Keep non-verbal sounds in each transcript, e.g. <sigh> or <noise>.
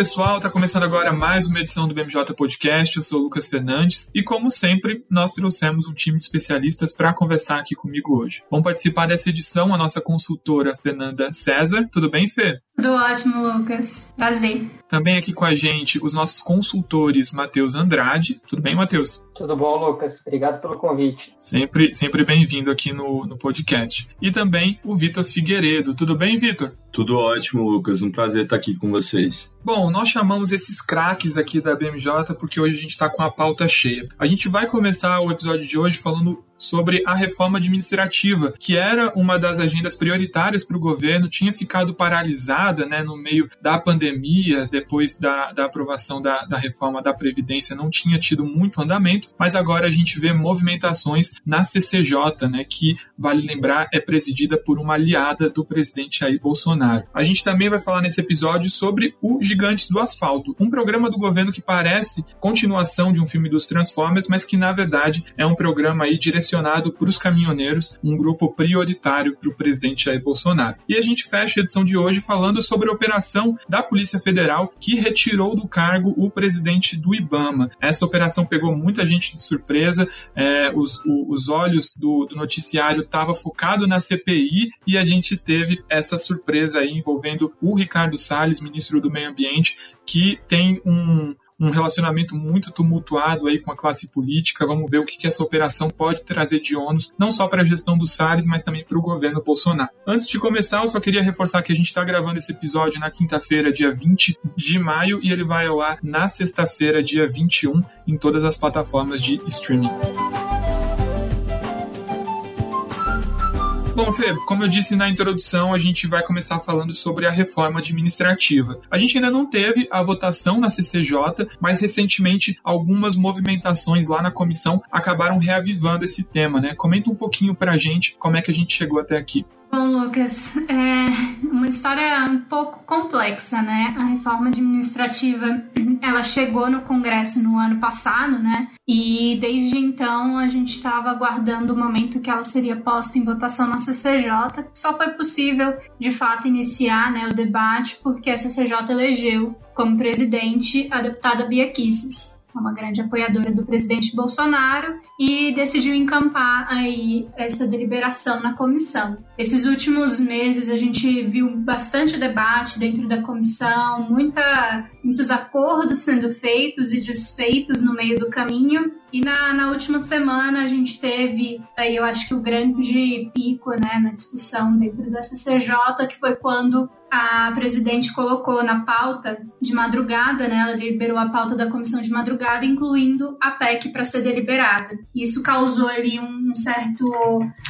Pessoal, está começando agora mais uma edição do BMJ Podcast. Eu sou o Lucas Fernandes e, como sempre, nós trouxemos um time de especialistas para conversar aqui comigo hoje. Vão participar dessa edição a nossa consultora Fernanda César. Tudo bem, Fê? Tudo ótimo, Lucas. Prazer. Também aqui com a gente os nossos consultores Matheus Andrade. Tudo bem, Matheus? Tudo bom, Lucas. Obrigado pelo convite. Sempre, sempre bem-vindo aqui no, no podcast. E também o Vitor Figueiredo. Tudo bem, Vitor? Tudo ótimo, Lucas. Um prazer estar aqui com vocês. Bom, nós chamamos esses craques aqui da BMJ porque hoje a gente está com a pauta cheia. A gente vai começar o episódio de hoje falando sobre a reforma administrativa, que era uma das agendas prioritárias para o governo, tinha ficado paralisada né, no meio da pandemia, depois da, da aprovação da, da reforma da Previdência, não tinha tido muito andamento, mas agora a gente vê movimentações na CCJ, né, que, vale lembrar, é presidida por uma aliada do presidente Jair Bolsonaro. A gente também vai falar nesse episódio sobre o Gigantes do Asfalto, um programa do governo que parece continuação de um filme dos Transformers, mas que, na verdade, é um programa aí direcionado direcionado para os caminhoneiros, um grupo prioritário para o presidente Jair Bolsonaro. E a gente fecha a edição de hoje falando sobre a operação da Polícia Federal que retirou do cargo o presidente do IBAMA. Essa operação pegou muita gente de surpresa, é, os, o, os olhos do, do noticiário estavam focados na CPI e a gente teve essa surpresa aí envolvendo o Ricardo Salles, ministro do Meio Ambiente, que tem um, um relacionamento muito tumultuado aí com a classe política. Vamos ver o que, que essa operação pode trazer de ônus, não só para a gestão do Salles, mas também para o governo Bolsonaro. Antes de começar, eu só queria reforçar que a gente está gravando esse episódio na quinta-feira, dia 20 de maio, e ele vai ao ar na sexta-feira, dia 21, em todas as plataformas de streaming. Bom, Fê, como eu disse na introdução, a gente vai começar falando sobre a reforma administrativa. A gente ainda não teve a votação na CCJ, mas recentemente algumas movimentações lá na comissão acabaram reavivando esse tema, né? Comenta um pouquinho pra gente como é que a gente chegou até aqui. Bom, Lucas, é uma história um pouco complexa, né? A reforma administrativa, ela chegou no Congresso no ano passado, né? E desde então a gente estava aguardando o momento que ela seria posta em votação na CCJ. Só foi possível, de fato, iniciar né, o debate porque a CCJ elegeu como presidente a deputada Bia é uma grande apoiadora do presidente Bolsonaro e decidiu encampar aí essa deliberação na comissão. Esses últimos meses a gente viu bastante debate dentro da comissão, muita, muitos acordos sendo feitos e desfeitos no meio do caminho. E na, na última semana a gente teve aí eu acho que o grande pico né, na discussão dentro da CCJ, que foi quando a presidente colocou na pauta de madrugada, né, ela liberou a pauta da comissão de madrugada, incluindo a PEC para ser deliberada. Isso causou ali um certo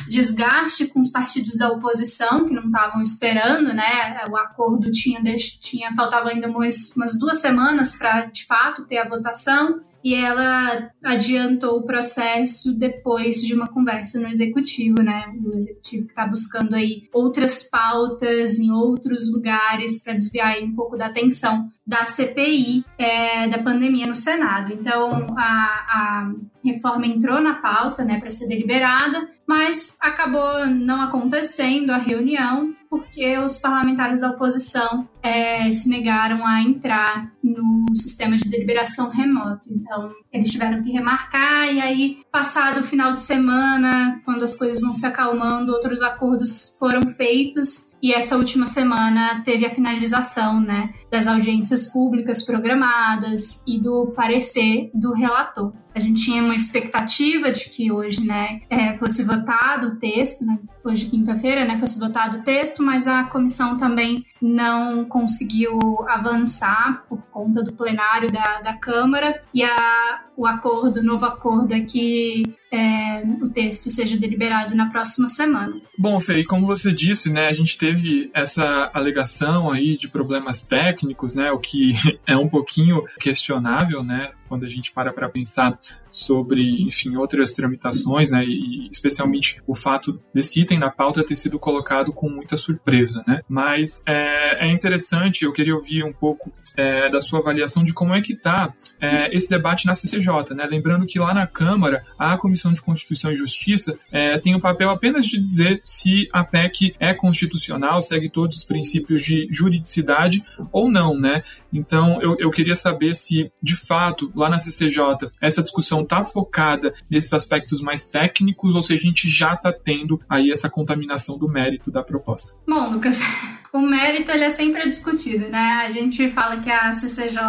desgaste com os partidos da oposição, que não estavam esperando, né, o acordo tinha, tinha faltava ainda umas, umas duas semanas para, de fato, ter a votação e ela adiantou o processo depois de uma conversa no executivo, né? O executivo que está buscando aí outras pautas em outros lugares para desviar um pouco da atenção da CPI é, da pandemia no Senado. Então, a, a reforma entrou na pauta, né, para ser deliberada, mas acabou não acontecendo a reunião porque os parlamentares da oposição é, se negaram a entrar no sistema de deliberação remoto. Então, eles tiveram que remarcar, e aí, passado o final de semana, quando as coisas vão se acalmando, outros acordos foram feitos, e essa última semana teve a finalização né, das audiências públicas programadas e do parecer do relator. A gente tinha uma expectativa de que hoje né, é, fosse votado o texto, né, hoje quinta-feira, né, fosse votado o texto, mas a comissão também não conseguiu avançar por conta do plenário da, da Câmara. E a, o acordo, o novo acordo é que é, o texto seja deliberado na próxima semana. Bom, Fê, como você disse, né, a gente teve essa alegação aí de problemas técnicos, né, o que <laughs> é um pouquinho questionável, né, quando a gente para para pensar sobre, enfim, outras tramitações, né, e especialmente o fato desse item na pauta ter sido colocado com muita surpresa, né. Mas é, é interessante, eu queria ouvir um pouco é, da sua avaliação de como é que está é, esse debate na CCJ, né. Lembrando que lá na Câmara a Comissão de Constituição e Justiça é, tem o papel apenas de dizer se a PEC é constitucional, segue todos os princípios de juridicidade ou não, né. Então eu, eu queria saber se de fato lá na CCJ essa discussão está focada nesses aspectos mais técnicos, ou seja, a gente já está tendo aí essa contaminação do mérito da proposta. Bom, Lucas, <laughs> o mérito ele é sempre discutido, né? A gente fala que a CCJ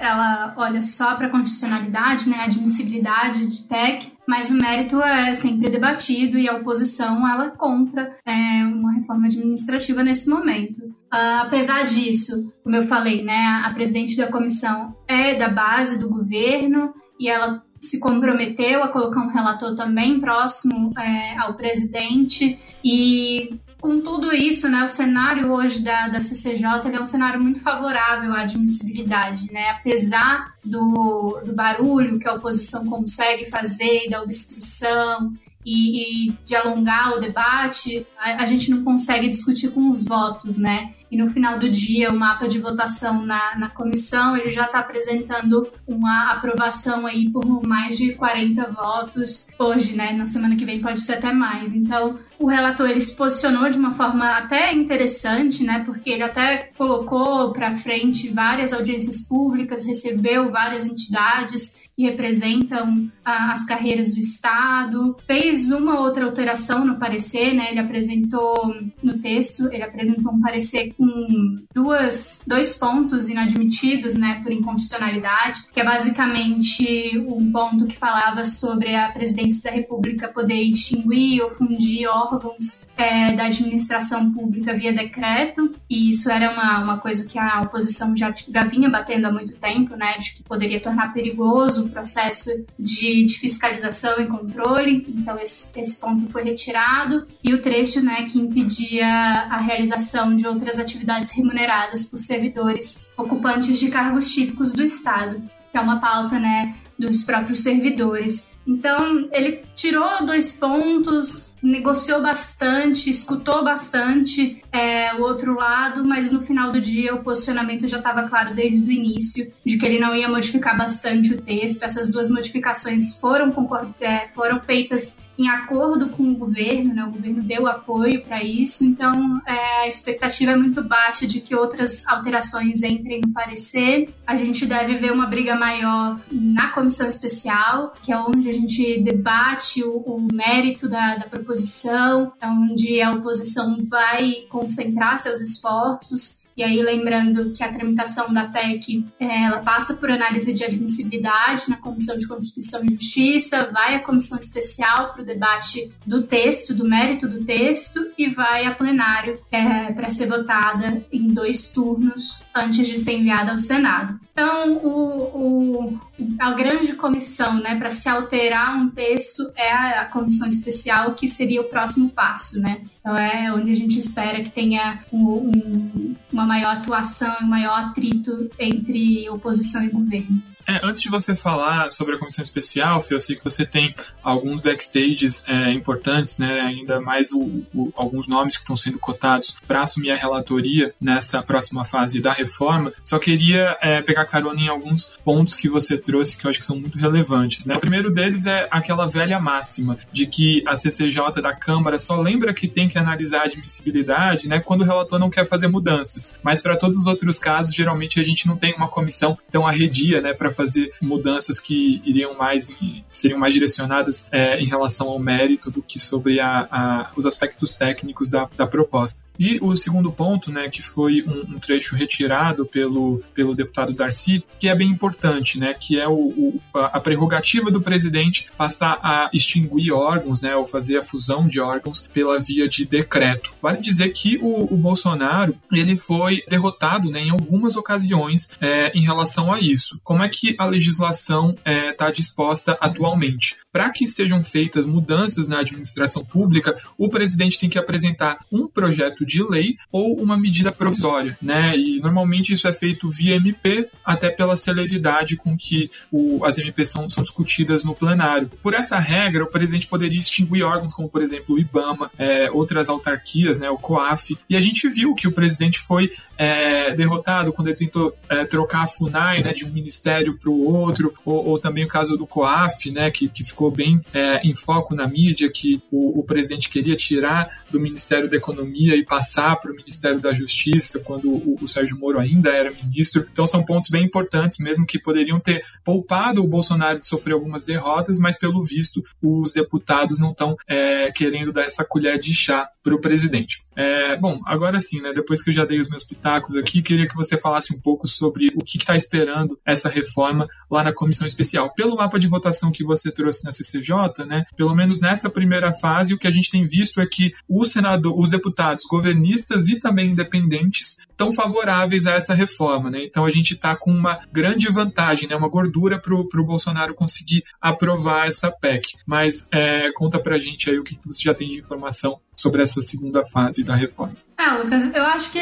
ela olha só para a constitucionalidade, né, a admissibilidade de PEC, mas o mérito é sempre debatido e a oposição ela compra é, uma reforma administrativa nesse momento. Uh, apesar disso, como eu falei, né, a presidente da comissão é da base do governo e ela se comprometeu a colocar um relator também próximo é, ao presidente e com tudo isso, né, o cenário hoje da, da CCJ é um cenário muito favorável à admissibilidade, né? Apesar do, do barulho que a oposição consegue fazer, da obstrução e, e de alongar o debate, a, a, gente não consegue discutir com os votos, né? E no final do dia o mapa de votação na, na comissão ele já está apresentando uma aprovação aí por mais de 40 votos hoje, né? Na semana que vem pode ser até mais. Então o relator ele se posicionou de uma forma até interessante, né? Porque ele até colocou para frente várias audiências públicas, recebeu várias entidades que representam ah, as carreiras do Estado, fez uma outra alteração no parecer, né? Ele apresentou no texto, ele apresentou um parecer com duas, dois pontos inadmitidos, né, por inconstitucionalidade, que é basicamente um ponto que falava sobre a presidência da República poder extinguir ou fundir órgãos é, da administração pública via decreto, e isso era uma, uma coisa que a oposição já, já vinha batendo há muito tempo, né, de que poderia tornar perigoso o processo de, de fiscalização e controle, então esse, esse ponto foi retirado, e o trecho, né, que impedia a realização de outras atividades remuneradas por servidores ocupantes de cargos típicos do Estado, que é uma pauta, né, dos próprios servidores. Então, ele tirou dois pontos, negociou bastante, escutou bastante é, o outro lado, mas no final do dia o posicionamento já estava claro desde o início de que ele não ia modificar bastante o texto. Essas duas modificações foram, é, foram feitas em acordo com o governo, né? o governo deu apoio para isso, então é, a expectativa é muito baixa de que outras alterações entrem no parecer. A gente deve ver uma briga maior na comissão especial, que é onde a gente debate o, o mérito da, da proposição, onde a oposição vai concentrar seus esforços e aí, lembrando que a tramitação da PEC é, ela passa por análise de admissibilidade na Comissão de Constituição e Justiça, vai à comissão especial para o debate do texto, do mérito do texto, e vai a plenário é, para ser votada em dois turnos antes de ser enviada ao Senado. Então, o, o, a grande comissão né, para se alterar um texto é a, a comissão especial, que seria o próximo passo, né? Então é onde a gente espera que tenha um, um, uma maior atuação e um maior atrito entre oposição e governo. É, antes de você falar sobre a comissão especial, eu sei que você tem alguns backstages é, importantes, né, ainda mais o, o, alguns nomes que estão sendo cotados para assumir a relatoria nessa próxima fase da reforma. Só queria é, pegar carona em alguns pontos que você trouxe que eu acho que são muito relevantes. Né? O primeiro deles é aquela velha máxima de que a CCJ da Câmara só lembra que tem que analisar a admissibilidade né, quando o relator não quer fazer mudanças. Mas para todos os outros casos, geralmente a gente não tem uma comissão tão arredia né, para fazer mudanças que iriam mais seriam mais direcionadas é, em relação ao mérito do que sobre a, a, os aspectos técnicos da, da proposta. E o segundo ponto, né, que foi um, um, trecho retirado pelo, pelo deputado Darcy, que é bem importante, né, que é o, o, a prerrogativa do presidente passar a extinguir órgãos, né, ou fazer a fusão de órgãos pela via de decreto. Vale dizer que o, o Bolsonaro ele foi derrotado, né, em algumas ocasiões é, em relação a isso. Como é que a legislação está é, tá disposta atualmente. Para que sejam feitas mudanças na administração pública, o presidente tem que apresentar um projeto projeto de lei ou uma medida provisória, né? E normalmente isso é feito via MP, até pela celeridade com que o, as MPs são, são discutidas no plenário. Por essa regra, o presidente poderia extinguir órgãos como, por exemplo, o IBAMA, é, outras autarquias, né, o COAF, e a gente viu que o presidente foi é, derrotado quando ele tentou é, trocar a FUNAI né, de um ministério para o outro, ou, ou, também o caso do COAF, né, que, que ficou bem é, em foco na mídia, que o, o, presidente queria tirar do Ministério da Economia e passar para o Ministério da Justiça, quando o, o Sérgio Moro ainda era ministro. Então são pontos bem importantes, mesmo que poderiam ter poupado o Bolsonaro de sofrer algumas derrotas, mas pelo visto os deputados não estão é, querendo dar essa colher de chá para o presidente. É, bom, agora sim, né, depois que eu já dei os meus pitacos aqui, queria que você falasse um pouco sobre o que está esperando essa reforma lá na comissão especial. Pelo mapa de votação que você trouxe na CCJ, né, pelo menos nessa primeira fase, o que a gente tem visto é que o senador, os deputados governistas e também independentes estão favoráveis a essa reforma. Né? Então a gente está com uma grande vantagem, né, uma gordura para o Bolsonaro conseguir aprovar essa PEC. Mas é, conta para a gente aí o que você já tem de informação sobre essa segunda fase da reforma. É, Lucas, eu acho que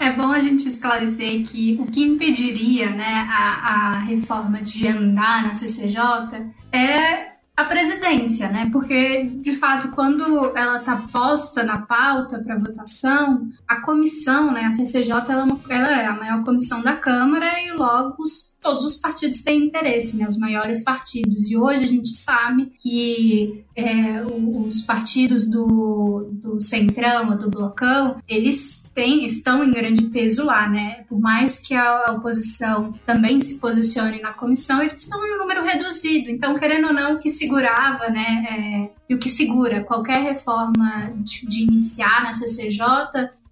é bom a gente esclarecer que o que impediria né, a, a reforma de andar na CCJ é a presidência, né? Porque, de fato, quando ela está posta na pauta para votação, a comissão, né, a CCJ, ela, é ela é a maior comissão da Câmara e logo os todos os partidos têm interesse, né? Os maiores partidos. E hoje a gente sabe que é, os partidos do, do Centrão, do Blocão, eles têm, estão em grande peso lá, né? Por mais que a oposição também se posicione na comissão, eles estão em um número reduzido. Então, querendo ou não, o que segurava, né? É, e o que segura qualquer reforma de, de iniciar na CCJ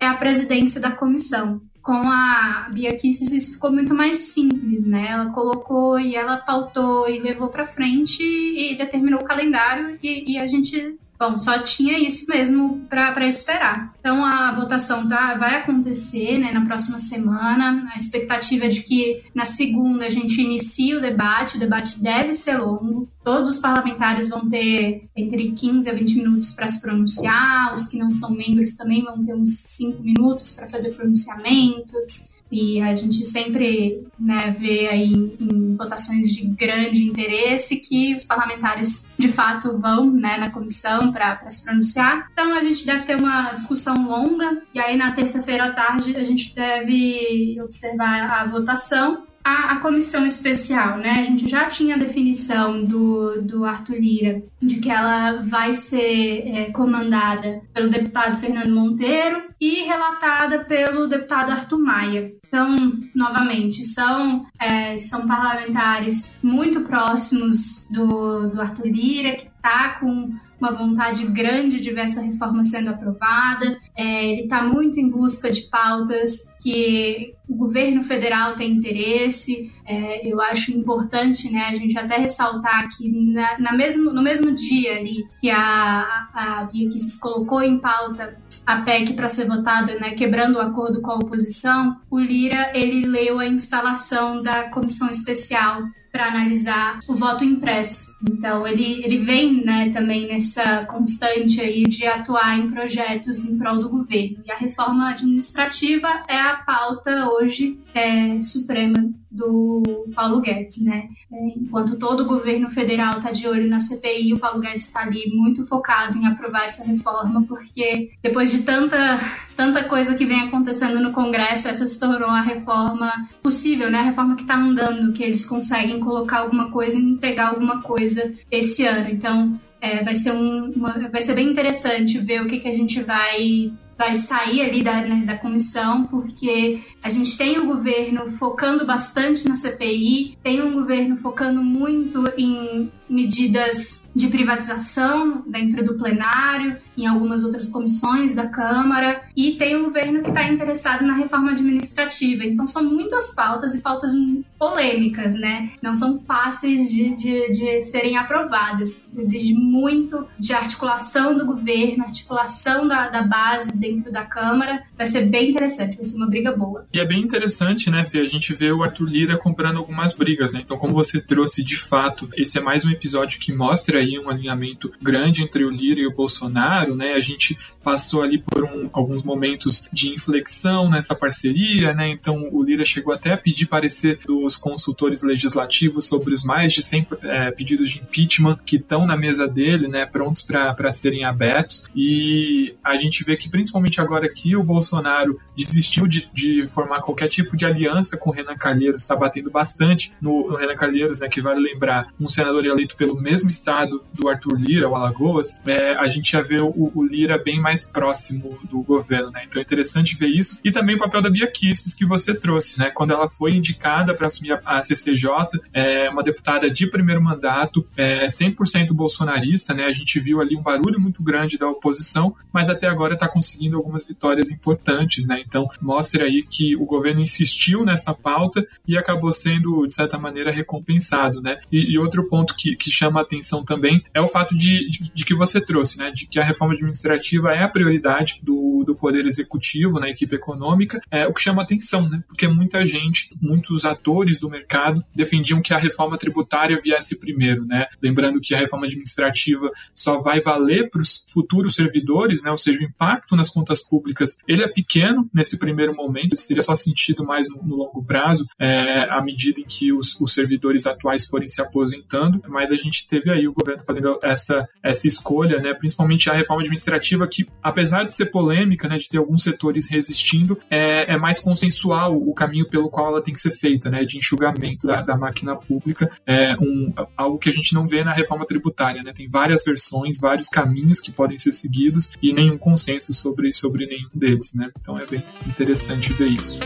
é a presidência da comissão com a Bia Kisses isso ficou muito mais simples, né? Ela colocou e ela pautou e levou para frente e determinou o calendário e, e a gente Bom, só tinha isso mesmo para esperar. Então a votação tá, vai acontecer né, na próxima semana. A expectativa é de que na segunda a gente inicie o debate. O debate deve ser longo. Todos os parlamentares vão ter entre 15 a 20 minutos para se pronunciar. Os que não são membros também vão ter uns 5 minutos para fazer pronunciamentos. E a gente sempre né, vê aí em, votações de grande interesse que os parlamentares de fato vão né, na comissão para se pronunciar. Então a gente deve ter uma discussão longa e aí na terça-feira à tarde a gente deve observar a votação a, a, comissão especial, né? A gente já tinha a definição do, do Arthur Lira de que ela vai ser é, comandada pelo deputado Fernando Monteiro e relatada pelo deputado Arthur Maia. Então, novamente, são, é, são parlamentares muito próximos do, do Arthur Lira, que está com uma vontade grande de ver essa reforma sendo aprovada. É, ele está muito em busca de pautas que o governo federal tem interesse. É, eu acho importante né, a gente até ressaltar que na, na mesmo, no mesmo dia ali que a, a Bia Kicis colocou em pauta a PEC para ser votada, né, quebrando o acordo com a oposição, o Lira ele leu a instalação da comissão especial para analisar o voto impresso. Então ele, ele vem né, também nessa constante aí de atuar em projetos em prol do governo. E a reforma administrativa é a pauta hoje é, suprema do Paulo Guedes, né? É, enquanto todo o governo federal está de olho na CPI, o Paulo Guedes está ali muito focado em aprovar essa reforma, porque depois de tanta, tanta coisa que vem acontecendo no Congresso, essa se tornou a reforma possível, né? A reforma que está andando, que eles conseguem colocar alguma coisa e entregar alguma coisa esse ano. Então, é, vai, ser um, uma, vai ser bem interessante ver o que, que a gente vai vai sair ali da, né, da comissão, porque a gente tem o um governo focando bastante na CPI, tem um governo focando muito em medidas de privatização dentro do plenário, em algumas outras comissões da Câmara, e tem um governo que está interessado na reforma administrativa. Então são muitas pautas e pautas polêmicas, né? Não são fáceis de, de, de serem aprovadas. Exige muito de articulação do governo, articulação da, da base dentro da Câmara. Vai ser bem interessante, vai ser uma briga boa. E é bem interessante, né, Fê? A gente vê o Arthur Lira comprando algumas brigas, né? Então, como você trouxe de fato, esse é mais um episódio que mostra aí um alinhamento grande entre o Lira e o Bolsonaro né? A gente passou ali por um, alguns momentos de inflexão nessa parceria, né? Então o Lira chegou até a pedir parecer dos consultores legislativos sobre os mais de 100 é, pedidos de impeachment que estão na mesa dele, né? Prontos para serem abertos. E a gente vê que principalmente agora que o Bolsonaro desistiu de, de formar qualquer tipo de aliança com o Renan Calheiros, está batendo bastante no, no Renan Calheiros, né? Que vale lembrar um senador eleito pelo mesmo estado do Arthur Lira, o Alagoas, é, a gente já vê o, o, Lira bem mais próximo do governo, né? Então é interessante ver isso. E também o papel da Bia Kicis que você trouxe, né? Quando ela foi indicada para assumir a, a, CCJ, é uma deputada de primeiro mandato, é 100% bolsonarista, né? A gente viu ali um barulho muito grande da oposição, mas até agora está conseguindo algumas vitórias importantes, né? Então mostra aí que o governo insistiu nessa pauta e acabou sendo, de certa maneira, recompensado, né? E, e outro ponto que, que chama a atenção também é o fato de, de, de, que você trouxe, né? De que a reforma administrativa é a prioridade do, do Poder Executivo, na equipe econômica, é o que chama atenção, né? Porque muita gente, muitos atores do mercado defendiam que a reforma tributária viesse primeiro, né? Lembrando que a reforma administrativa só vai valer para os futuros servidores, né? Ou seja, o impacto nas contas públicas ele é pequeno nesse primeiro momento, seria só sentido mais no, no longo prazo, é, à medida em que os, os servidores atuais forem se aposentando, mas a gente teve aí o governo fazendo essa, essa escolha, né, principalmente a reforma administrativa, que apesar de ser polêmica, né, de ter alguns setores resistindo, é, é mais consensual o caminho pelo qual ela tem que ser feita, né, de enxugamento da, da máquina pública, é um, algo que a gente não vê na reforma tributária, né, tem várias versões, vários caminhos que podem ser seguidos e nenhum consenso sobre, sobre nenhum deles, né, então é bem interessante ver isso.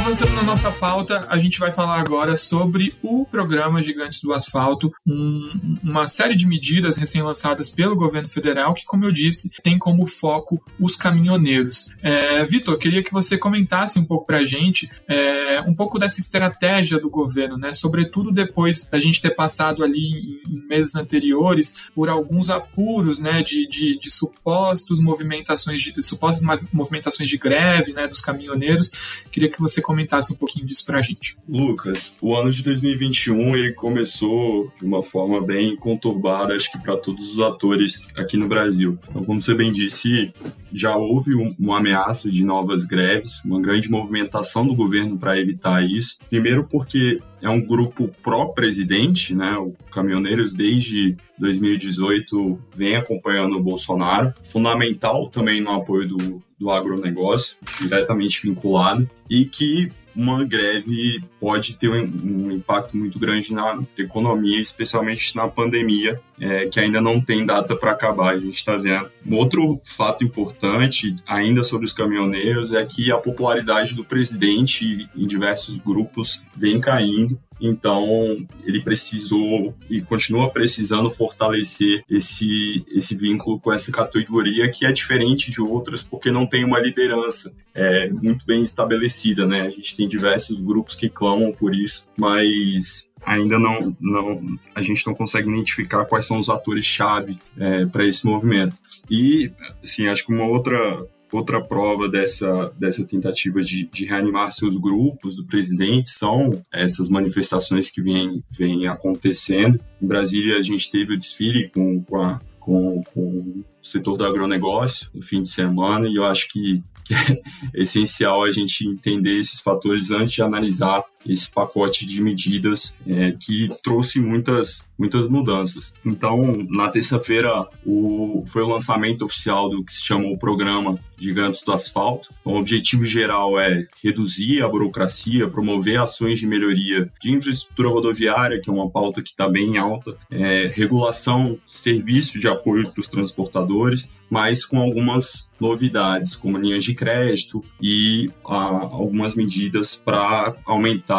Avançando na nossa pauta, a gente vai falar agora sobre o programa Gigantes do Asfalto, um, uma série de medidas recém-lançadas pelo governo federal que, como eu disse, tem como foco os caminhoneiros. É, Vitor, queria que você comentasse um pouco para a gente é, um pouco dessa estratégia do governo, né? Sobretudo depois da gente ter passado ali em, em meses anteriores por alguns apuros, né? De, de, de supostos movimentações de supostas movimentações de greve, né? Dos caminhoneiros. Queria que você você comentasse um pouquinho disso pra gente. Lucas, o ano de 2021 ele começou de uma forma bem conturbada, acho que para todos os atores aqui no Brasil. Então, como você bem disse, já houve um, uma ameaça de novas greves, uma grande movimentação do governo para evitar isso. Primeiro porque é um grupo pró-presidente, né? O Caminhoneiros desde 2018 vem acompanhando o Bolsonaro, fundamental também no apoio do, do agronegócio, diretamente vinculado, e que uma greve pode ter um, impacto muito grande na economia, especialmente na pandemia, é, que ainda não tem data para acabar. A gente está vendo. Um outro fato importante, ainda sobre os caminhoneiros, é que a popularidade do presidente em diversos grupos vem caindo. Então, ele precisou e continua precisando fortalecer esse, esse vínculo com essa categoria que é diferente de outras porque não tem uma liderança é, muito bem estabelecida, né? A gente tem diversos grupos que clamam por isso, mas ainda não, não a gente não consegue identificar quais são os atores-chave é, para esse movimento. E, assim, acho que uma outra outra prova dessa, dessa tentativa de, de reanimar seus grupos do presidente são essas manifestações que vêm, vêm acontecendo. Em Brasília, a gente teve o desfile com, com, a, com, com o setor do agronegócio no fim de semana e eu acho que que é <laughs> essencial a gente entender esses fatores antes de analisar esse pacote de medidas é, que trouxe muitas, muitas mudanças. Então, na terça-feira, o, foi o lançamento oficial do que se chama o Programa Gigantes do Asfalto. O objetivo geral é reduzir a burocracia, promover ações de melhoria de infraestrutura rodoviária, que é uma pauta que está bem alta, é, regulação, serviço de apoio para os transportadores, mas com algumas novidades, como linhas de crédito e ah, algumas medidas para aumentar,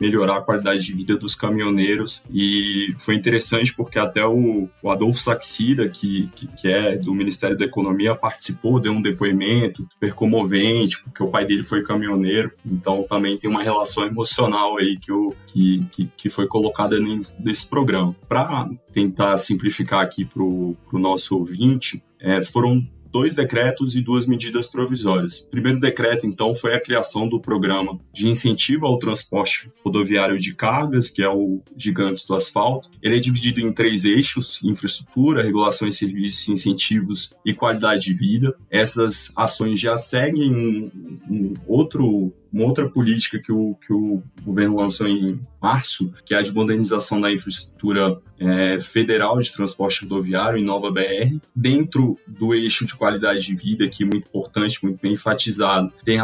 melhorar a qualidade de vida dos caminhoneiros. E foi interessante porque até o, o Adolfo Saxida, que, que, que, é do Ministério da Economia, participou, deu um depoimento super comovente, porque o pai dele foi caminhoneiro, então também tem uma relação emocional aí que, o, que, que, que foi colocada nesse programa. Para tentar simplificar aqui para o nosso ouvinte, é, foram dois decretos e duas medidas provisórias. O primeiro decreto, então, foi a criação do programa de incentivo ao transporte rodoviário de cargas, que é o Gigantes do Asfalto. Ele é dividido em três eixos: infraestrutura, regulação e serviços, incentivos e qualidade de vida. Essas ações já seguem um, um outro uma outra política que o, que o governo lançou em março, que é a de modernização da infraestrutura é, federal de transporte rodoviário em Nova BR, dentro do eixo de qualidade de vida, que é muito importante, muito bem enfatizado, tem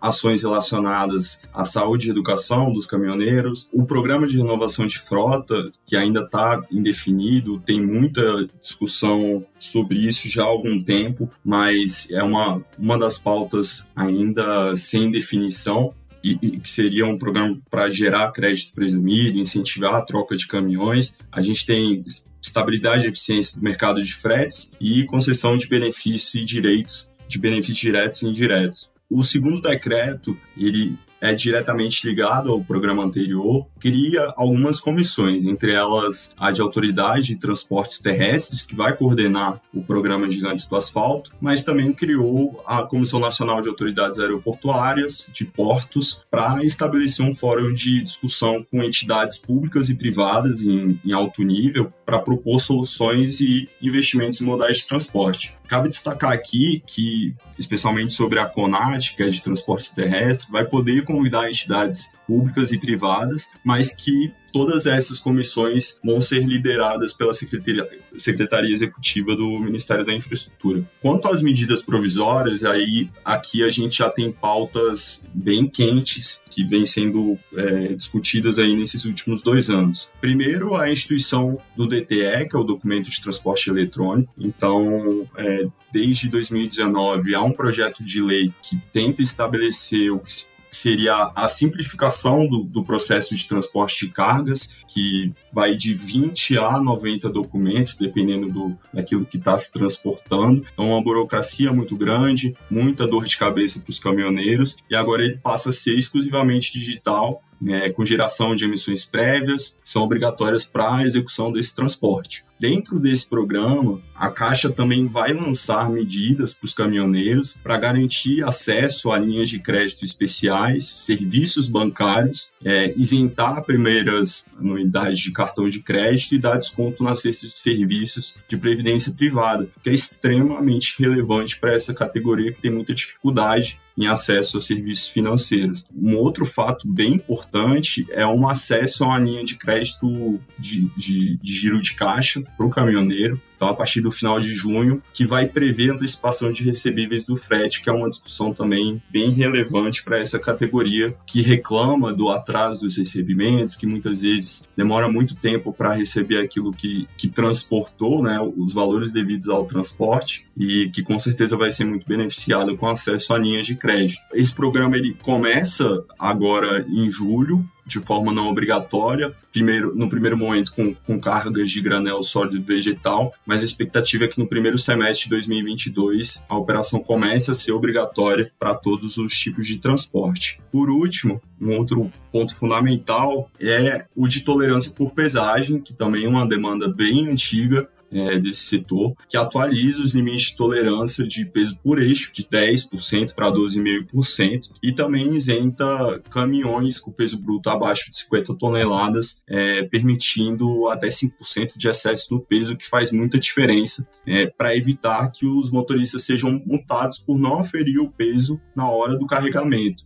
ações relacionadas à saúde e educação dos caminhoneiros, o programa de renovação de frota, que ainda está indefinido, tem muita discussão sobre isso já há algum tempo, mas é uma, uma das pautas ainda sem definição e, e que seria um programa para gerar crédito presumido, incentivar a troca de caminhões. A gente tem estabilidade e eficiência do mercado de fretes e concessão de benefícios e direitos, de benefícios diretos e indiretos. O segundo decreto, ele é diretamente ligado ao programa anterior, cria algumas comissões, entre elas a de Autoridade de Transportes Terrestres, que vai coordenar o programa Gigantes do Asfalto, mas também criou a Comissão Nacional de Autoridades Aeroportuárias, de Portos, para estabelecer um fórum de discussão com entidades públicas e privadas em, em alto nível para propor soluções e investimentos em modais de transporte. Cabe destacar aqui que, especialmente sobre a CONAT, que é de transportes terrestres, vai poder convidar entidades públicas e privadas, mas que todas essas comissões vão ser lideradas pela Secretaria, Secretaria Executiva do Ministério da Infraestrutura. Quanto às medidas provisórias, aí aqui a gente já tem pautas bem quentes que vêm sendo é, discutidas aí nesses últimos dois anos. Primeiro, a instituição do DTE, que é o Documento de Transporte Eletrônico. Então, é, desde 2019 há um projeto de lei que tenta estabelecer o que seria a simplificação do, do, processo de transporte de cargas, que vai de 20 a 90 documentos, dependendo do, daquilo que está se transportando. Então, uma burocracia muito grande, muita dor de cabeça para os caminhoneiros, e agora ele passa a ser exclusivamente digital é, com geração de emissões prévias, são obrigatórias para a execução desse transporte. Dentro desse programa, a Caixa também vai lançar medidas para os caminhoneiros para garantir acesso a linhas de crédito especiais, serviços bancários, é, isentar primeiras anuidades de cartão de crédito e dar desconto nas cestas de serviços de previdência privada, que é extremamente relevante para essa categoria que tem muita dificuldade em acesso a serviços financeiros. Um outro fato bem importante é um acesso a uma linha de crédito de, de, de giro de caixa para o caminhoneiro, então a partir do final de junho, que vai prever antecipação de recebíveis do frete, que é uma discussão também bem relevante para essa categoria que reclama do atraso dos recebimentos, que muitas vezes demora muito tempo para receber aquilo que, que transportou, né, os valores devidos ao transporte, e que com certeza vai ser muito beneficiado com acesso a linhas de crédito. Esse programa ele começa agora em julho, de forma não obrigatória, primeiro, no primeiro momento com, com cargas de granel sólido vegetal, mas a expectativa é que no primeiro semestre de 2022 a operação comece a ser obrigatória para todos os tipos de transporte. Por último, um outro ponto fundamental é o de tolerância por pesagem, que também é uma demanda bem antiga é, desse setor, que atualiza os limites de tolerância de peso por eixo de 10% para 12,5% e também isenta caminhões com peso bruto abaixo de 50 toneladas, é, permitindo até 5% de excesso no peso, que faz muita diferença é, para evitar que os motoristas sejam multados por não aferir o peso na hora do carregamento.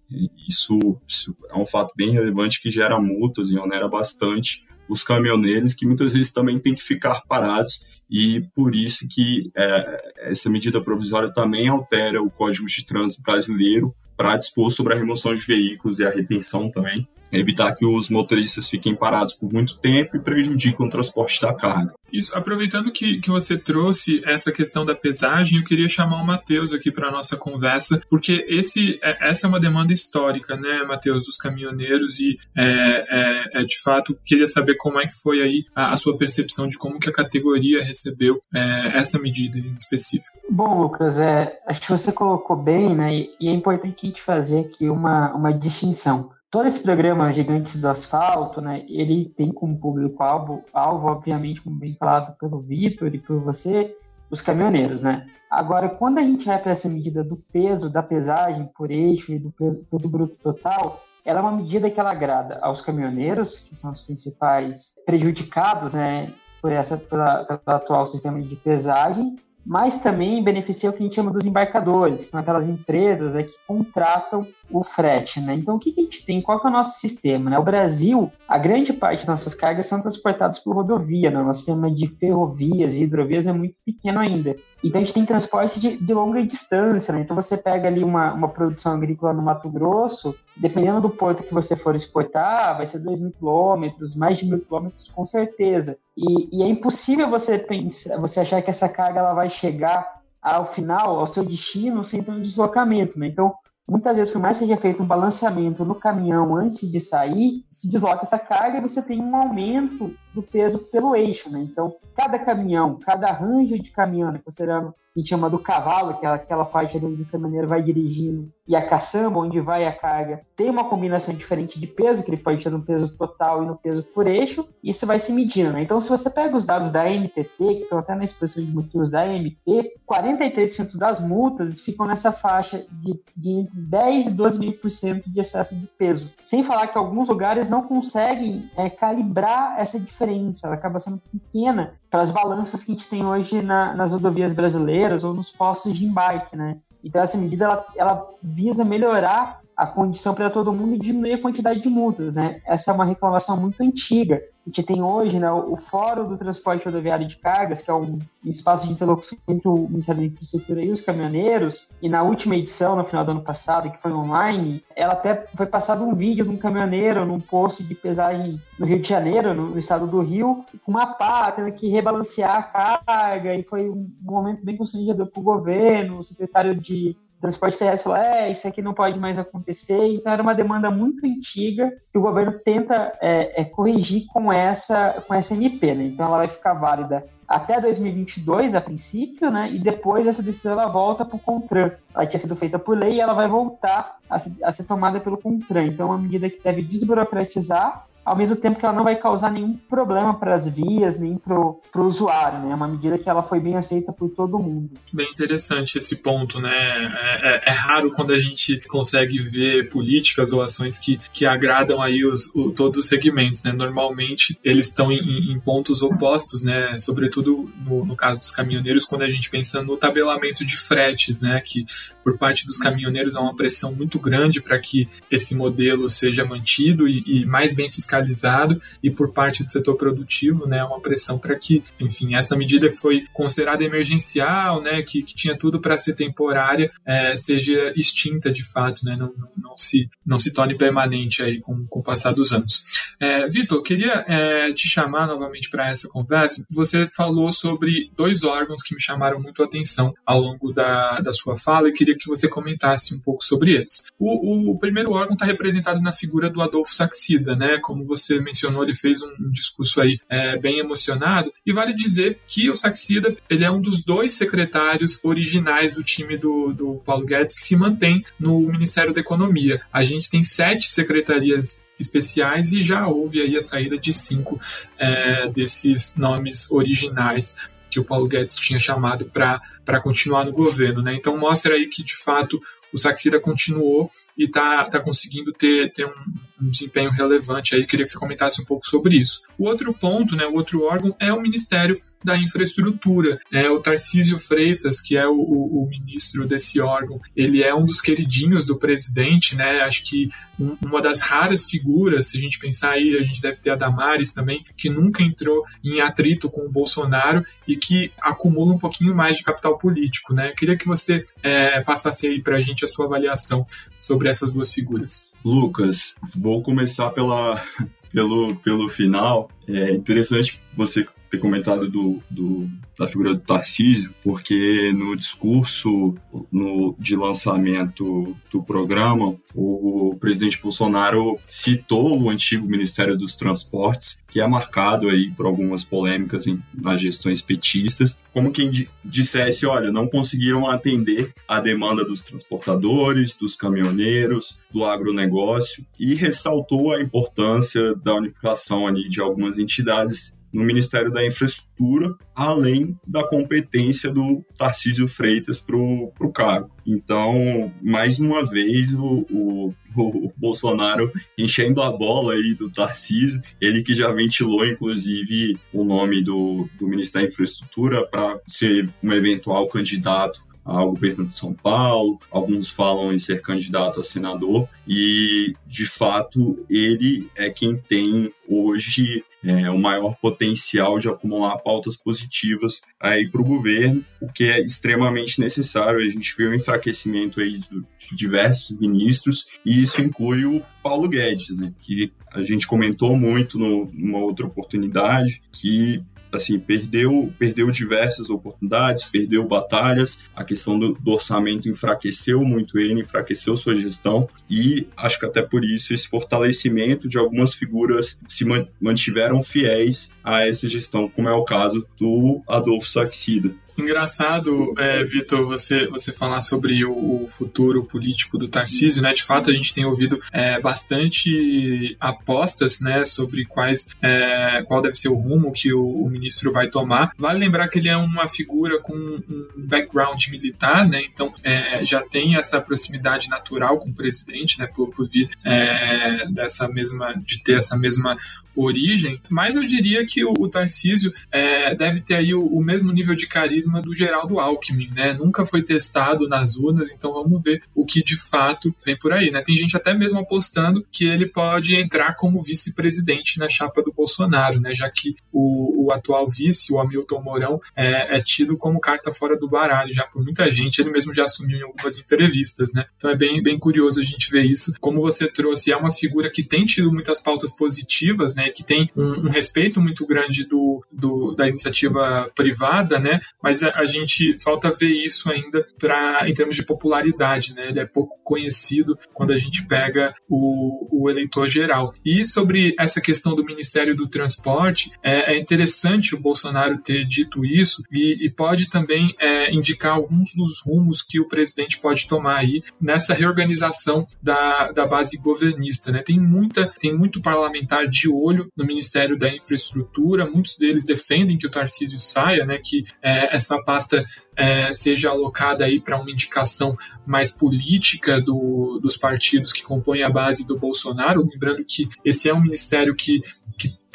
Isso, isso é um fato bem relevante que gera multas e onera bastante os caminhoneiros, que muitas vezes também têm que ficar parados e por isso que é, essa medida provisória também altera o Código de Trânsito brasileiro para dispor sobre a remoção de veículos e a retenção também evitar que os motoristas fiquem parados por muito tempo e prejudiquem o transporte da carga. Isso, aproveitando que, que você trouxe essa questão da pesagem, eu queria chamar o Matheus aqui para a nossa conversa, porque esse, é, essa é uma demanda histórica, né, Matheus, dos caminhoneiros, e é, é, é, de fato, queria saber como é que foi aí a, a sua percepção de como que a categoria recebeu é, essa medida em específico. Bom, Lucas, é, acho que você colocou bem, né, e é importante a gente fazer aqui uma, uma distinção todo esse programa Gigantes do Asfalto, né, ele tem como público-alvo, alvo, obviamente, como bem falado pelo Vitor e por você, os caminhoneiros, né? Agora, quando a gente vai para essa medida do peso, da pesagem por eixo e do peso, peso bruto total, ela é uma medida que ela agrada aos caminhoneiros, que são os principais prejudicados, né, por essa pela, pelo atual sistema de pesagem, mas também beneficia o que a gente chama dos embarcadores, que são aquelas empresas né, que contratam o frete, né? Então, o que, que a gente tem? Qual é o nosso sistema? Né? O Brasil, a grande parte das nossas cargas são transportadas por rodovia, né? O nosso sistema de ferrovias e hidrovias é muito pequeno ainda. Então, a gente tem transporte de, de longa distância, né? Então, você pega ali uma, uma produção agrícola no Mato Grosso, dependendo do porto que você for exportar, vai ser 2 mil quilômetros, mais de mil quilômetros, com certeza. E, e é impossível você, pensar, você achar que essa carga ela vai chegar ao final, ao seu destino, sem ter um deslocamento, né? Então, Muitas vezes, por mais que seja feito um balanceamento no caminhão antes de sair, se desloca essa carga e você tem um aumento do peso pelo eixo, né? Então, cada caminhão, cada arranjo de caminhão, né, considerando gente chama do cavalo, que é aquela parte onde o caminhoneiro vai dirigindo, e a caçamba, onde vai a carga, tem uma combinação diferente de peso, que ele pode ter no peso total e no peso por eixo, e isso vai se medindo, né? Então, se você pega os dados da NTT, que estão até na expressão de motivos da MP, 43% das multas ficam nessa faixa de, de entre 10 e 12 mil por cento de excesso de peso. Sem falar que alguns lugares não conseguem é, calibrar essa diferença, ela acaba sendo pequena para as balanças que a gente tem hoje na, nas rodovias brasileiras ou nos postos de embarque, né? Então essa medida ela, ela visa melhorar a condição para todo mundo e diminuir a quantidade de multas, né? Essa é uma reclamação muito antiga a gente tem hoje né, o Fórum do Transporte Rodoviário de Cargas, que é um espaço de interlocução entre o Ministério da Infraestrutura e os caminhoneiros, e na última edição, no final do ano passado, que foi online, ela até foi passado um vídeo de um caminhoneiro num posto de pesagem no Rio de Janeiro, no estado do Rio, com uma pá, tendo que rebalancear a carga, e foi um momento bem constrangedor para o governo, o secretário de transporte terrestre falou, é, isso aqui não pode mais acontecer. Então era uma demanda muito antiga que o governo tenta é, é, corrigir com essa, com essa MP, né? Então ela vai ficar válida até 2022, a princípio, né? E depois essa decisão ela volta para o CONTRAN. Ela tinha sido feita por lei e ela vai voltar a ser, a ser tomada pelo CONTRAN. Então é uma medida que deve desburocratizar ao mesmo tempo que ela não vai causar nenhum problema para as vias, nem para o usuário, né? É uma medida que ela foi bem aceita por todo mundo. Bem interessante esse ponto, né? É, é, é raro quando a gente consegue ver políticas ou ações que, que agradam aí os, o, todos os segmentos, né? Normalmente eles estão em, em, pontos opostos, né? Sobretudo no, no caso dos caminhoneiros, quando a gente pensa no tabelamento de fretes, né? Que por parte dos caminhoneiros há uma pressão muito grande para que esse modelo seja mantido e, e mais bem fiscalizado fiscalizado e por parte do setor produtivo, né, uma pressão para que, enfim, essa medida que foi considerada emergencial, né, que, que tinha tudo para ser temporária, é, seja extinta de fato, né, não, não, não, se, não se torne permanente aí com, com o passar dos anos. É, Vitor, queria é, te chamar novamente para essa conversa. Você falou sobre dois órgãos que me chamaram muito a atenção ao longo da, da sua fala e queria que você comentasse um pouco sobre eles. O, o primeiro órgão está representado na figura do Adolfo Saxida, né, como você mencionou, ele fez um discurso aí é, bem emocionado. E vale dizer que o Saxida ele é um dos dois secretários originais do time do, do Paulo Guedes que se mantém no Ministério da Economia. A gente tem sete secretarias especiais e já houve aí a saída de cinco é, desses nomes originais que o Paulo Guedes tinha chamado para continuar no governo. Né? Então mostra aí que, de fato, o Saxida continuou e está tá conseguindo ter, ter um, um, desempenho relevante aí. Queria que você comentasse um pouco sobre isso. O outro ponto, né, o outro órgão é o Ministério da infraestrutura. É, o Tarcísio Freitas, que é o, o, o, ministro desse órgão, ele é um dos queridinhos do presidente, né? Acho que um, uma das raras figuras, se a gente pensar aí, a gente deve ter a Damares também, que nunca entrou em atrito com o Bolsonaro e que acumula um pouquinho mais de capital político, né? Queria que você é, passasse aí para a gente a sua avaliação sobre essas duas figuras. Lucas, vou começar pela, <laughs> pelo, pelo final. É interessante você ter comentado do, do, da figura do Tarcísio, porque no discurso no, de lançamento do programa, o presidente Bolsonaro citou o antigo Ministério dos Transportes, que é marcado aí por algumas polêmicas em, nas gestões petistas, como quem dissesse, olha, não conseguiram atender a demanda dos transportadores, dos caminhoneiros, do agronegócio, e ressaltou a importância da unificação ali de algumas entidades no Ministério da Infraestrutura, além da competência do Tarcísio Freitas para o cargo. Então, mais uma vez, o, o, o, Bolsonaro enchendo a bola aí do Tarcísio, ele que já ventilou, inclusive, o nome do, do Ministério da Infraestrutura para ser um eventual candidato ao governo de São Paulo, alguns falam em ser candidato a senador, e de fato ele é quem tem hoje é, o maior potencial de acumular pautas positivas aí para o governo, o que é extremamente necessário. A gente vê o enfraquecimento aí de diversos ministros e isso inclui o Paulo Guedes, né, que a gente comentou muito no, numa outra oportunidade que assim, perdeu, perdeu diversas oportunidades, perdeu batalhas, a questão do, do, orçamento enfraqueceu muito ele, enfraqueceu sua gestão e acho que até por isso esse fortalecimento de algumas figuras se mantiveram fiéis a essa gestão, como é o caso do Adolfo Saxida. Engraçado, é, Vitor, você, você falar sobre o, o, futuro político do Tarcísio, né? De fato, a gente tem ouvido é, bastante apostas, né, sobre quais, é, qual deve ser o rumo que o, o, ministro vai tomar. Vale lembrar que ele é uma figura com um background militar, né? Então, é, já tem essa proximidade natural com o presidente, né? Por, por vir é, dessa mesma, de ter essa mesma origem, mas eu diria que o, o Tarcísio é, deve ter aí o, o, mesmo nível de carisma do Geraldo Alckmin, né? Nunca foi testado nas urnas, então vamos ver o que de fato vem por aí, né? Tem gente até mesmo apostando que ele pode entrar como vice-presidente na chapa do Bolsonaro, né? Já que o, o atual vice, o Hamilton Mourão, é, é, tido como carta fora do baralho já por muita gente, ele mesmo já assumiu em algumas entrevistas, né? Então é bem, bem curioso a gente ver isso. Como você trouxe, é uma figura que tem tido muitas pautas positivas, né? Que tem um, um respeito muito grande do, do, da iniciativa privada, né? Mas a, a, gente falta ver isso ainda para em termos de popularidade, né? Ele é pouco conhecido quando a gente pega o, o eleitor geral. E sobre essa questão do Ministério do Transporte, é, é interessante o Bolsonaro ter dito isso e, e pode também é, indicar alguns dos rumos que o presidente pode tomar aí nessa reorganização da, da base governista, né? Tem muita, tem muito parlamentar de olho olho no Ministério da Infraestrutura. Muitos deles defendem que o Tarcísio saia, né, que é, essa pasta é, seja alocada aí para uma indicação mais política do, dos partidos que compõem a base do Bolsonaro. Lembrando que esse é um ministério que, que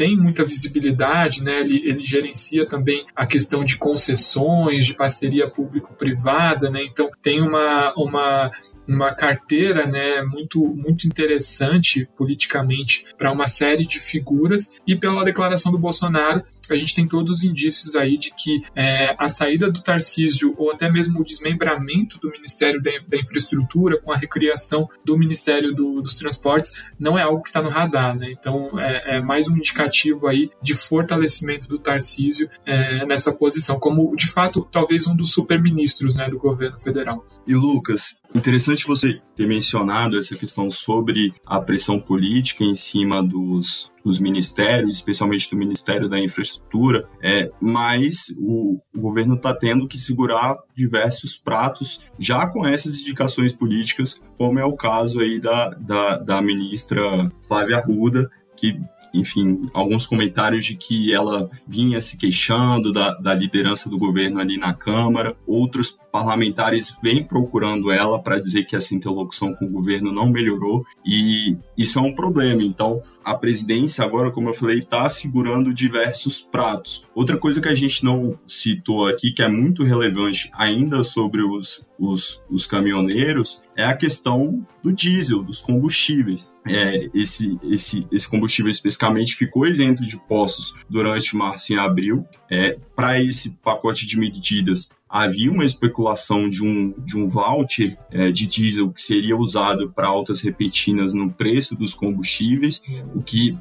tem muita visibilidade, né? Ele, ele gerencia também a questão de concessões, de parceria público-privada, né? Então tem uma, uma, uma carteira, né? Muito, muito interessante politicamente para uma série de figuras e pela declaração do Bolsonaro a gente tem todos os indícios aí de que é, a saída do Tarcísio ou até mesmo o desmembramento do Ministério da, da Infraestrutura com a recriação do Ministério do, dos Transportes não é algo que está no radar, né? Então é, é mais um indicativo aí de fortalecimento do Tarcísio é, nessa posição, como de fato talvez um dos superministros né, do governo federal. E Lucas, interessante você ter mencionado essa questão sobre a pressão política em cima dos, dos ministérios, especialmente do Ministério da Infraestrutura, é, mas o, o governo está tendo que segurar diversos pratos já com essas indicações políticas, como é o caso aí da, da, da ministra Flávia Arruda, que enfim, alguns comentários de que ela vinha se queixando da, da liderança do governo ali na Câmara, outros parlamentares vêm procurando ela para dizer que essa interlocução com o governo não melhorou e isso é um problema. Então, a presidência agora, como eu falei, está segurando diversos pratos. Outra coisa que a gente não citou aqui, que é muito relevante ainda sobre os, os, os caminhoneiros, é a questão do diesel, dos combustíveis. É, esse, esse, esse combustível especificamente ficou isento de postos durante março e abril. É, Para esse pacote de medidas, havia uma especulação de um, de um voucher é, de diesel que seria usado para altas repetinas no preço dos combustíveis, o que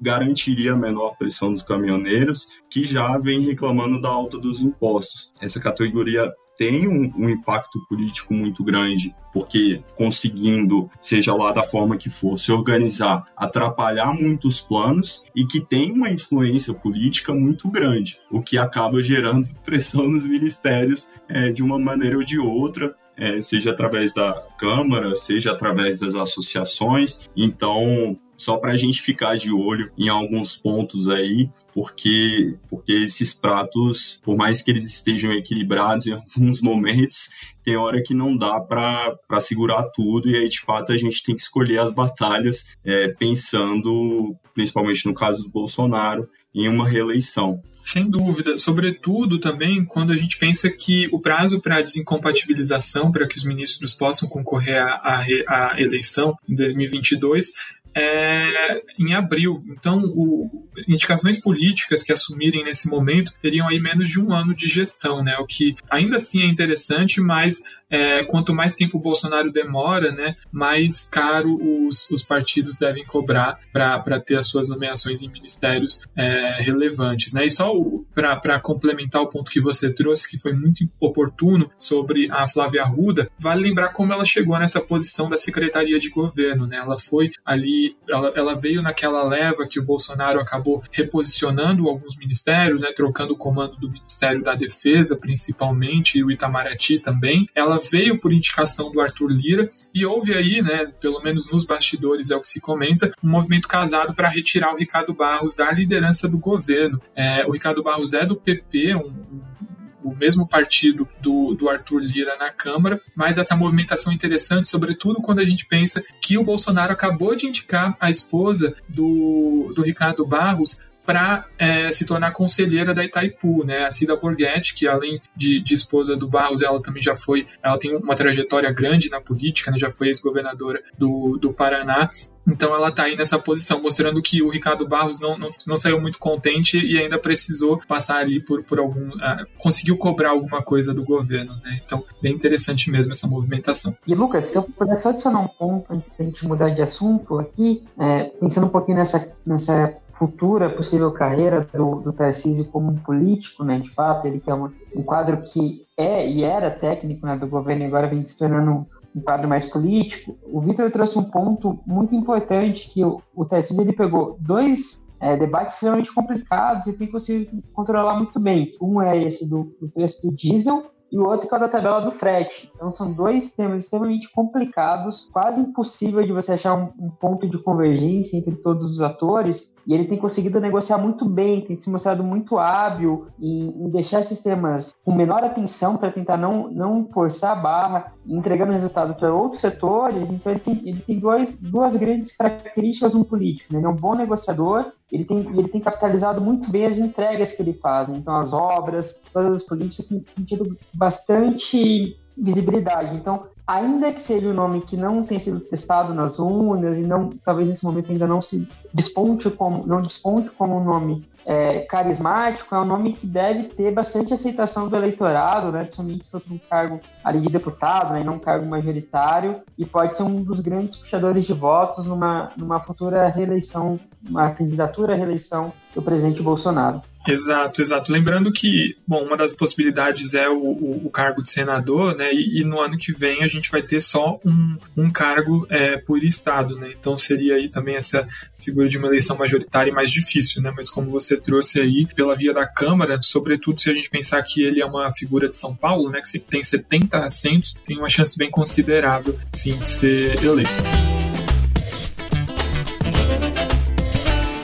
garantiria a menor pressão dos caminhoneiros, que já vem reclamando da alta dos impostos. Essa categoria tem um, um, impacto político muito grande, porque conseguindo, seja lá da forma que for, se organizar, atrapalhar muitos planos e que tem uma influência política muito grande, o que acaba gerando <laughs> pressão nos ministérios é, de uma maneira ou de outra, é, seja através da Câmara, seja através das associações. Então, só para a gente ficar de olho em alguns pontos aí, porque, porque esses pratos, por mais que eles estejam equilibrados em alguns momentos, tem hora que não dá para segurar tudo, e aí de fato a gente tem que escolher as batalhas é, pensando, principalmente no caso do Bolsonaro, em uma reeleição. Sem dúvida. Sobretudo também quando a gente pensa que o prazo para desincompatibilização, para que os ministros possam concorrer à, à, à eleição em 2022, é, em abril. Então, o, indicações políticas que assumirem nesse momento teriam aí menos de um ano de gestão, né? O que ainda assim é interessante, mas é, quanto mais tempo o Bolsonaro demora, né, mais caro os, os partidos devem cobrar para ter as suas nomeações em ministérios é, relevantes. Né? E só para complementar o ponto que você trouxe, que foi muito oportuno, sobre a Flávia Arruda, vale lembrar como ela chegou nessa posição da Secretaria de Governo. Né? Ela foi ali, ela, ela veio naquela leva que o Bolsonaro acabou reposicionando alguns ministérios, né, trocando o comando do Ministério da Defesa, principalmente, e o Itamaraty também. Ela veio por indicação do Arthur Lira e houve aí, né, pelo menos nos bastidores é o que se comenta, um movimento casado para retirar o Ricardo Barros da liderança do governo. É, o Ricardo Barros é do PP, um, o mesmo partido do, do Arthur Lira na Câmara, mas essa movimentação interessante, sobretudo quando a gente pensa que o Bolsonaro acabou de indicar a esposa do, do Ricardo Barros para é, se tornar conselheira da Itaipu, né? A Cida Borghetti, que além de, de, esposa do Barros, ela também já foi, ela tem uma trajetória grande na política, né? Já foi ex-governadora do, do Paraná. Então ela está aí nessa posição, mostrando que o Ricardo Barros não, não, não, saiu muito contente e ainda precisou passar ali por, por algum. Uh, conseguiu cobrar alguma coisa do governo, né? Então, bem interessante mesmo essa movimentação. E Lucas, se eu puder só adicionar um ponto antes da gente mudar de assunto aqui, é, pensando um pouquinho nessa, nessa futura possível carreira do, do Tarcísio como um político, né, de fato, ele que é um, um quadro que é e era técnico né, do governo e agora vem se tornando um quadro mais político, o Vitor trouxe um ponto muito importante que o, o Tarcísio ele pegou dois é, debates extremamente complicados e tem conseguido controlar muito bem. Um é esse do, do preço do diesel e o outro que é o da tabela do frete. Então são dois temas extremamente complicados, quase impossível de você achar um, um, ponto de convergência entre todos os atores. E ele tem conseguido negociar muito bem, tem se mostrado muito hábil em, em deixar esses temas com menor atenção para tentar não, não forçar a barra, entregando resultado para outros setores. Então ele tem, ele tem dois, duas grandes características no político. Né? Ele é um bom negociador ele tem, ele tem capitalizado muito bem as entregas que ele faz, né? então as obras, todas as políticas têm tido bastante visibilidade. Então, ainda que seja um nome que não tenha sido testado nas urnas e não, talvez nesse momento ainda não se desponte como, não desponte como um nome é, carismático, é um nome que deve ter bastante aceitação do eleitorado, né, principalmente se for um cargo ali de deputado, né, não um cargo majoritário, e pode ser um dos grandes puxadores de votos numa, numa futura reeleição, uma candidatura à reeleição do presidente Bolsonaro. Exato, exato. Lembrando que, bom, uma das possibilidades é o, o, o cargo de senador, né? E, e, no ano que vem a gente vai ter só um, um cargo é, por estado, né? Então seria aí também essa figura de uma eleição majoritária mais difícil, né? Mas como você trouxe aí pela via da Câmara, sobretudo se a gente pensar que ele é uma figura de São Paulo, né? Que tem 70 assentos, tem uma chance bem considerável, sim, de ser eleito.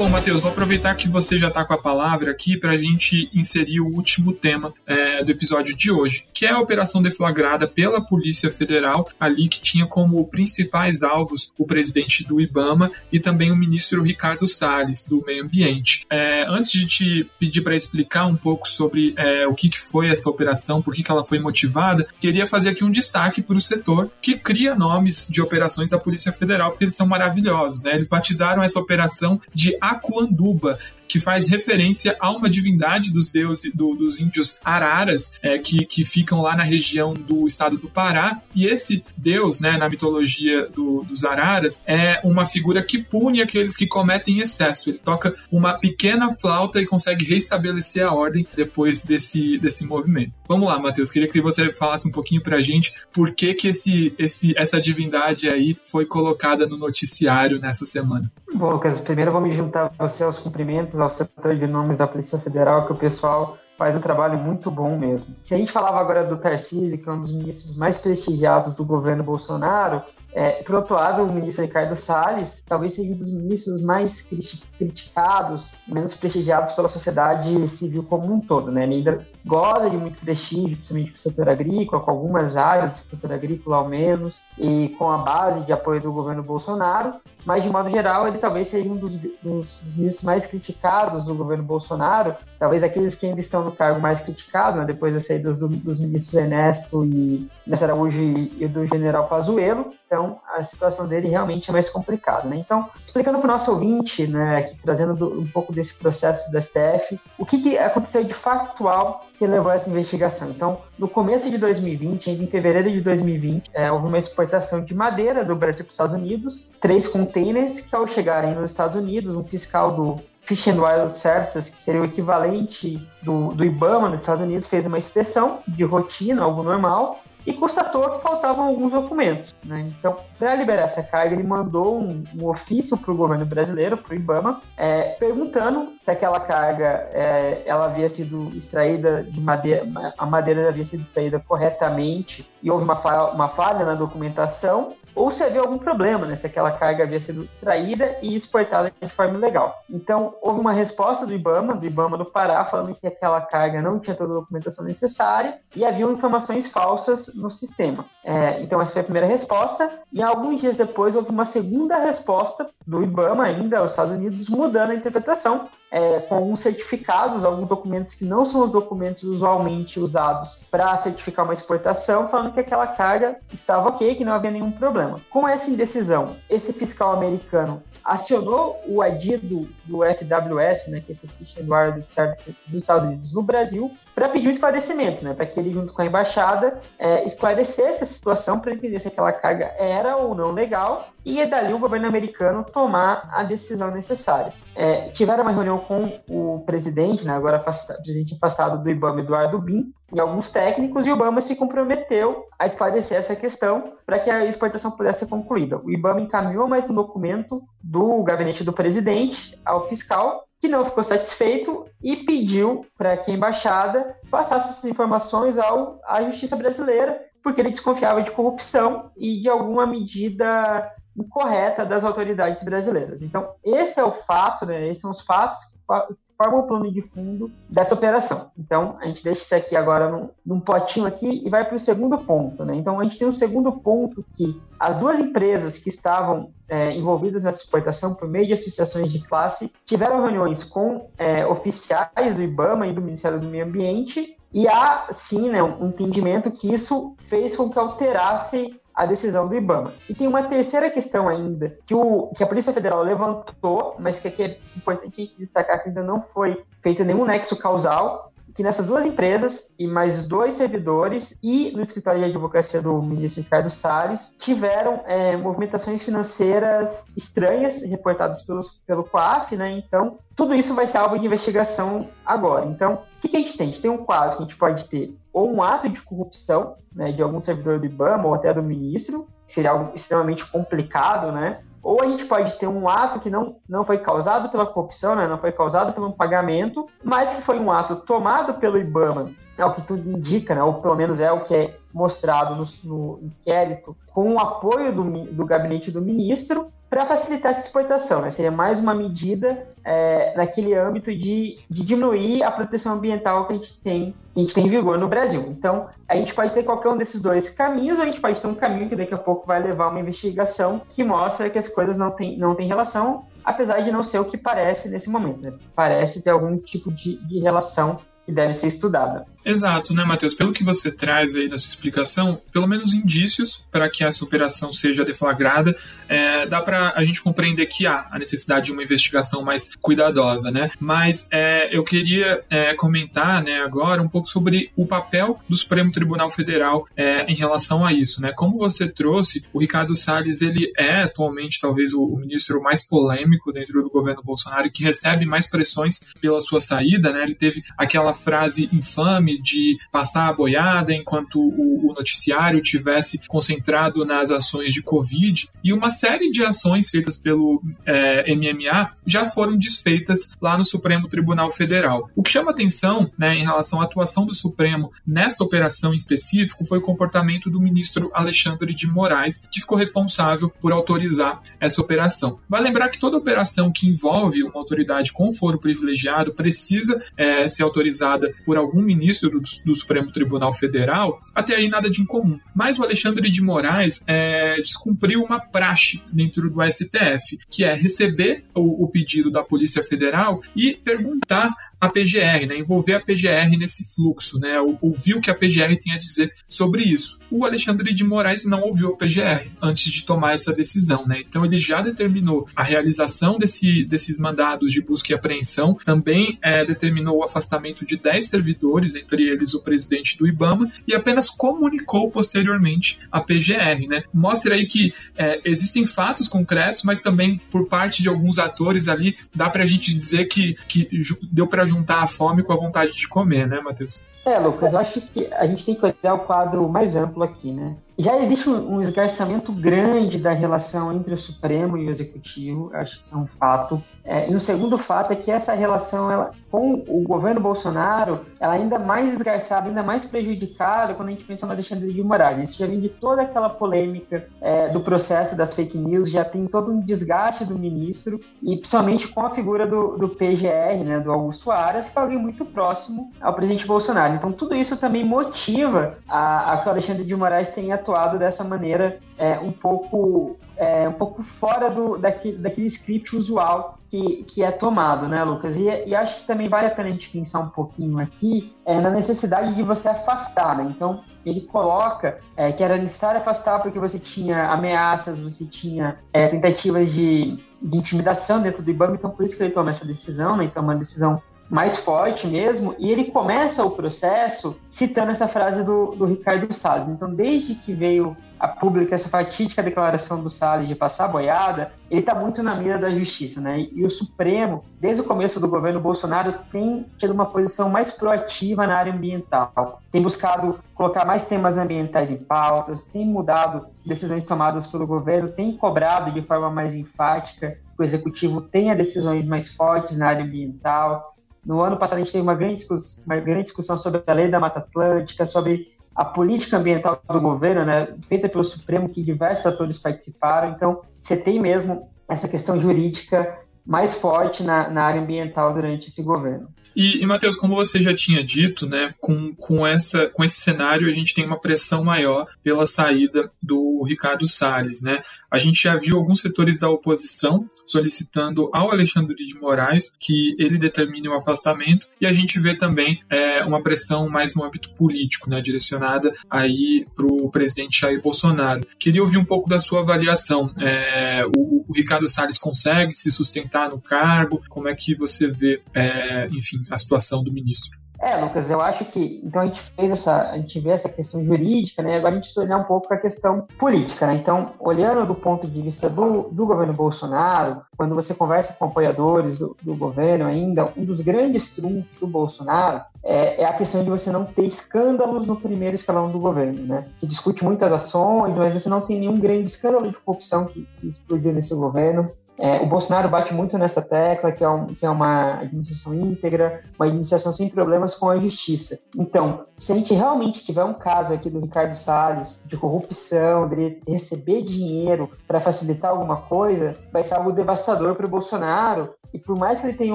Bom, Matheus, vou aproveitar que você já está com a palavra aqui para a gente inserir o último tema é, do episódio de hoje, que é a operação deflagrada pela Polícia Federal, ali que tinha como principais alvos o presidente do IBAMA e também o ministro Ricardo Salles, do Meio Ambiente. É, antes de te pedir para explicar um pouco sobre é, o que, que foi essa operação, por que, que ela foi motivada, queria fazer aqui um destaque para o setor que cria nomes de operações da Polícia Federal, porque eles são maravilhosos. Né? Eles batizaram essa operação de Aquanduba, que faz referência a uma divindade dos deuses do, dos índios araras é, que, que ficam lá na região do estado do Pará. E esse deus, né, na mitologia do, dos araras, é uma figura que pune aqueles que cometem excesso. Ele toca uma pequena flauta e consegue restabelecer a ordem depois desse, desse movimento. Vamos lá, Matheus, queria que você falasse um pouquinho pra gente por que, que esse, esse, essa divindade aí foi colocada no noticiário nessa semana. Lucas, primeiro vou me juntar a você aos cumprimentos ao setor de nomes da Polícia Federal, que o pessoal faz um trabalho muito bom mesmo. Se a gente falava agora do Tarcísio, que é um dos ministros mais prestigiados do governo Bolsonaro, é, por outro lado, o ministro Ricardo Salles talvez seja um dos ministros mais criticados, menos prestigiados pela sociedade civil como um todo. Né? Ele ainda goza de muito prestígio, principalmente com o setor agrícola, com algumas áreas do setor agrícola ao menos, e com a base de apoio do governo Bolsonaro, mas de modo geral ele talvez seja um dos, dos, dos ministros mais criticados do governo Bolsonaro, talvez aqueles que ainda estão no cargo mais criticado, né? depois das saídas do, dos ministros Ernesto e Nessa Araújo e, do general Pazuello, então a situação dele realmente é mais complicada. Né? Então, explicando para o nosso ouvinte, né, aqui, trazendo do, um pouco desse processo do STF, o que, que aconteceu de factual que levou a essa investigação. Então, no começo de 2020, em fevereiro de 2020, é, houve uma exportação de madeira do Brasil para os Estados Unidos, três containers que, ao chegarem nos Estados Unidos, um fiscal do Fish and Wildlife Services, que seria o equivalente do, do IBAMA nos Estados Unidos, fez uma inspeção de rotina, algo normal, e constatou que faltavam alguns documentos. Né? Então, para liberar essa carga, ele mandou um, um ofício para o governo brasileiro, para o IBAMA, é, perguntando se aquela carga é, ela havia sido extraída de madeira, a madeira havia sido extraída corretamente e houve uma falha, uma falha na documentação ou se havia algum problema, né, se aquela carga havia sido extraída e exportada de forma ilegal. Então, houve uma resposta do IBAMA, do IBAMA do Pará, falando que aquela carga não tinha toda a documentação necessária e haviam informações falsas no sistema. É, então, essa foi a primeira resposta, e alguns dias depois houve uma segunda resposta do IBAMA, ainda aos Estados Unidos, mudando a interpretação, é, com alguns certificados, alguns documentos que não são os documentos usualmente usados para certificar uma exportação, falando que aquela carga estava ok, que não havia nenhum problema. Com essa indecisão, esse fiscal americano acionou o ADI do, FWS, né, que é esse Fish and Service dos Estados Unidos no Brasil, para pedir um esclarecimento, né, para que ele, junto com a embaixada, é, esclarecesse a situação para entender se aquela carga era ou não legal e é dali o governo americano tomar a decisão necessária. É, tiveram uma reunião com o presidente, né, agora afastado, presidente afastado do IBAMA, Eduardo Bin, e alguns técnicos, e o IBAMA se comprometeu a esclarecer essa questão para que a exportação pudesse ser concluída. O IBAMA encaminhou mais um documento do gabinete do presidente ao fiscal, que não ficou satisfeito e pediu para que a embaixada passasse essas informações ao, à justiça brasileira, porque ele desconfiava de corrupção e de alguma medida incorreta das autoridades brasileiras. Então, esse é o fato, né? Esses são os fatos que formam o plano de fundo dessa operação. Então, a gente deixa isso aqui agora num, num potinho aqui e vai para o segundo ponto, né? Então, a gente tem um segundo ponto que as duas empresas que estavam é, envolvidas nessa exportação por meio de associações de classe tiveram reuniões com é, oficiais do IBAMA e do Ministério do Meio Ambiente e há, sim, né, um entendimento que isso fez com que alterasse a decisão do IBAMA. E tem uma terceira questão ainda, que, o, que a Polícia Federal levantou, mas que aqui é importante destacar que ainda não foi feito nenhum nexo causal, que nessas duas empresas e mais dois servidores e no escritório de advocacia do ministro Ricardo Salles tiveram é, movimentações financeiras estranhas reportadas pelos, pelo COAF, né? Então, tudo isso vai ser alvo de investigação agora. Então, o que, que a gente tem? A gente tem um quadro que a gente pode ter ou um ato de corrupção né, de algum servidor do IBAMA ou até do ministro, que seria algo extremamente complicado, né? Ou a gente pode ter um ato que não, não foi causado pela corrupção, né, não foi causado pelo pagamento, mas que foi um ato tomado pelo IBAMA, é o que tudo indica, né, ou pelo menos é o que é mostrado no, no inquérito, com o apoio do, do gabinete do ministro, para facilitar essa exportação. Né? Seria mais uma medida é, naquele âmbito de, de, diminuir a proteção ambiental que a gente tem que a gente tem em vigor no Brasil. Então, a gente pode ter qualquer um desses dois caminhos, ou a gente pode ter um caminho que daqui a pouco vai levar uma investigação que mostra que as coisas não têm não tem relação, apesar de não ser o que parece nesse momento. Né? Parece ter algum tipo de, de relação que deve ser estudada. Exato, né, Matheus? Pelo que você traz aí na sua explicação, pelo menos indícios para que essa operação seja deflagrada, é, dá para a gente compreender que há a necessidade de uma investigação mais cuidadosa, né? Mas é, eu queria é, comentar, né, agora um pouco sobre o papel do Supremo Tribunal Federal é, em relação a isso, né? Como você trouxe, o Ricardo Salles ele é atualmente talvez o, o ministro mais polêmico dentro do governo Bolsonaro que recebe mais pressões pela sua saída, né? Ele teve aquela frase infame de passar a boiada enquanto o, o noticiário tivesse concentrado nas ações de Covid. E uma série de ações feitas pelo é, MMA já foram desfeitas lá no Supremo Tribunal Federal. O que chama atenção né, em relação à atuação do Supremo nessa operação em específico foi o comportamento do ministro Alexandre de Moraes, que ficou responsável por autorizar essa operação. Vai lembrar que toda operação que envolve uma autoridade com foro privilegiado precisa é, ser autorizada por algum ministro do, do, Supremo Tribunal Federal, até aí nada de incomum. Mas o Alexandre de Moraes é, descumpriu uma praxe dentro do STF, que é receber o, o pedido da Polícia Federal e perguntar a PGR, né, envolver a PGR nesse fluxo, né, ouvir o que a PGR tem a dizer sobre isso. O Alexandre de Moraes não ouviu a PGR antes de tomar essa decisão, né, então ele já determinou a realização desse, desses mandados de busca e apreensão, também é, determinou o afastamento de 10 servidores, entre eles o presidente do IBAMA, e apenas comunicou posteriormente a PGR, né. Mostra aí que é, existem fatos concretos, mas também por parte de alguns atores ali, dá pra gente dizer que, que deu para juntar a fome com a vontade de comer, né, Matheus? É, Lucas, eu acho que a gente tem que olhar o quadro mais amplo aqui, né? Já existe um, um esgarçamento grande da relação entre o Supremo e o Executivo, acho que isso é um fato. É, e o segundo fato é que essa relação ela, com o governo Bolsonaro, ela é ainda mais esgarçada, ainda mais prejudicada quando a gente pensa no Alexandre de Moraes. Isso já vem de toda aquela polêmica é, do processo das fake news, já tem todo um desgaste do ministro, e principalmente com a figura do, do PGR, né, do Augusto Aras, que é alguém muito próximo ao presidente Bolsonaro. Então tudo isso também motiva a, a que o Alexandre de Moraes tenha atuado dessa maneira é, um pouco é, um pouco fora do, daquele, daquele script usual que, que é tomado, né, Lucas? E, e, acho que também vale a pena a gente pensar um pouquinho aqui é, na necessidade de você afastar, né? Então, ele coloca é, que era necessário afastar porque você tinha ameaças, você tinha é, tentativas de, de intimidação dentro do IBAMA, então por isso que ele toma essa decisão, né? Então, uma decisão mais forte mesmo, e ele começa o processo citando essa frase do, do Ricardo Salles. Então, desde que veio a pública essa fatídica declaração do Salles de passar a boiada, ele está muito na mira da justiça, né? E o Supremo, desde o começo do governo Bolsonaro, tem tido uma posição mais proativa na área ambiental. Tem buscado colocar mais temas ambientais em pautas, tem mudado decisões tomadas pelo governo, tem cobrado de forma mais enfática que o executivo tenha decisões mais fortes na área ambiental. No ano passado, a gente teve uma grande, discussão, uma grande discussão sobre a lei da Mata Atlântica, sobre a política ambiental do governo, né, feita pelo Supremo, que diversos atores participaram. Então, você tem mesmo essa questão jurídica mais forte na, na área ambiental durante esse governo. E, e Matheus, como você já tinha dito, né, com, com, essa, com esse cenário a gente tem uma pressão maior pela saída do Ricardo Salles. Né? A gente já viu alguns setores da oposição solicitando ao Alexandre de Moraes que ele determine o afastamento e a gente vê também é, uma pressão mais no âmbito político, né, direcionada aí para o presidente Jair Bolsonaro. Queria ouvir um pouco da sua avaliação. É, o, o Ricardo Salles consegue se sustentar no cargo? Como é que você vê, é, enfim, a situação do ministro. É, Lucas, eu acho que então a gente fez essa, a gente vê essa questão jurídica, né? Agora a gente precisa olhar um pouco para a questão política, né? Então, olhando do ponto de vista do, do governo Bolsonaro, quando você conversa com apoiadores do, do governo ainda, um dos grandes trunfos do Bolsonaro é, é, a questão de você não ter escândalos no primeiro escalão do governo, né? Se discute muitas ações, mas você não tem nenhum grande escândalo de corrupção que, que explodiu nesse governo. É, o Bolsonaro bate muito nessa tecla, que é, um, que é uma administração íntegra, uma administração sem problemas com a justiça. Então, se a gente realmente tiver um caso aqui do Ricardo Salles de corrupção, de receber dinheiro para facilitar alguma coisa, vai ser algo devastador para o Bolsonaro. E por mais que ele tenha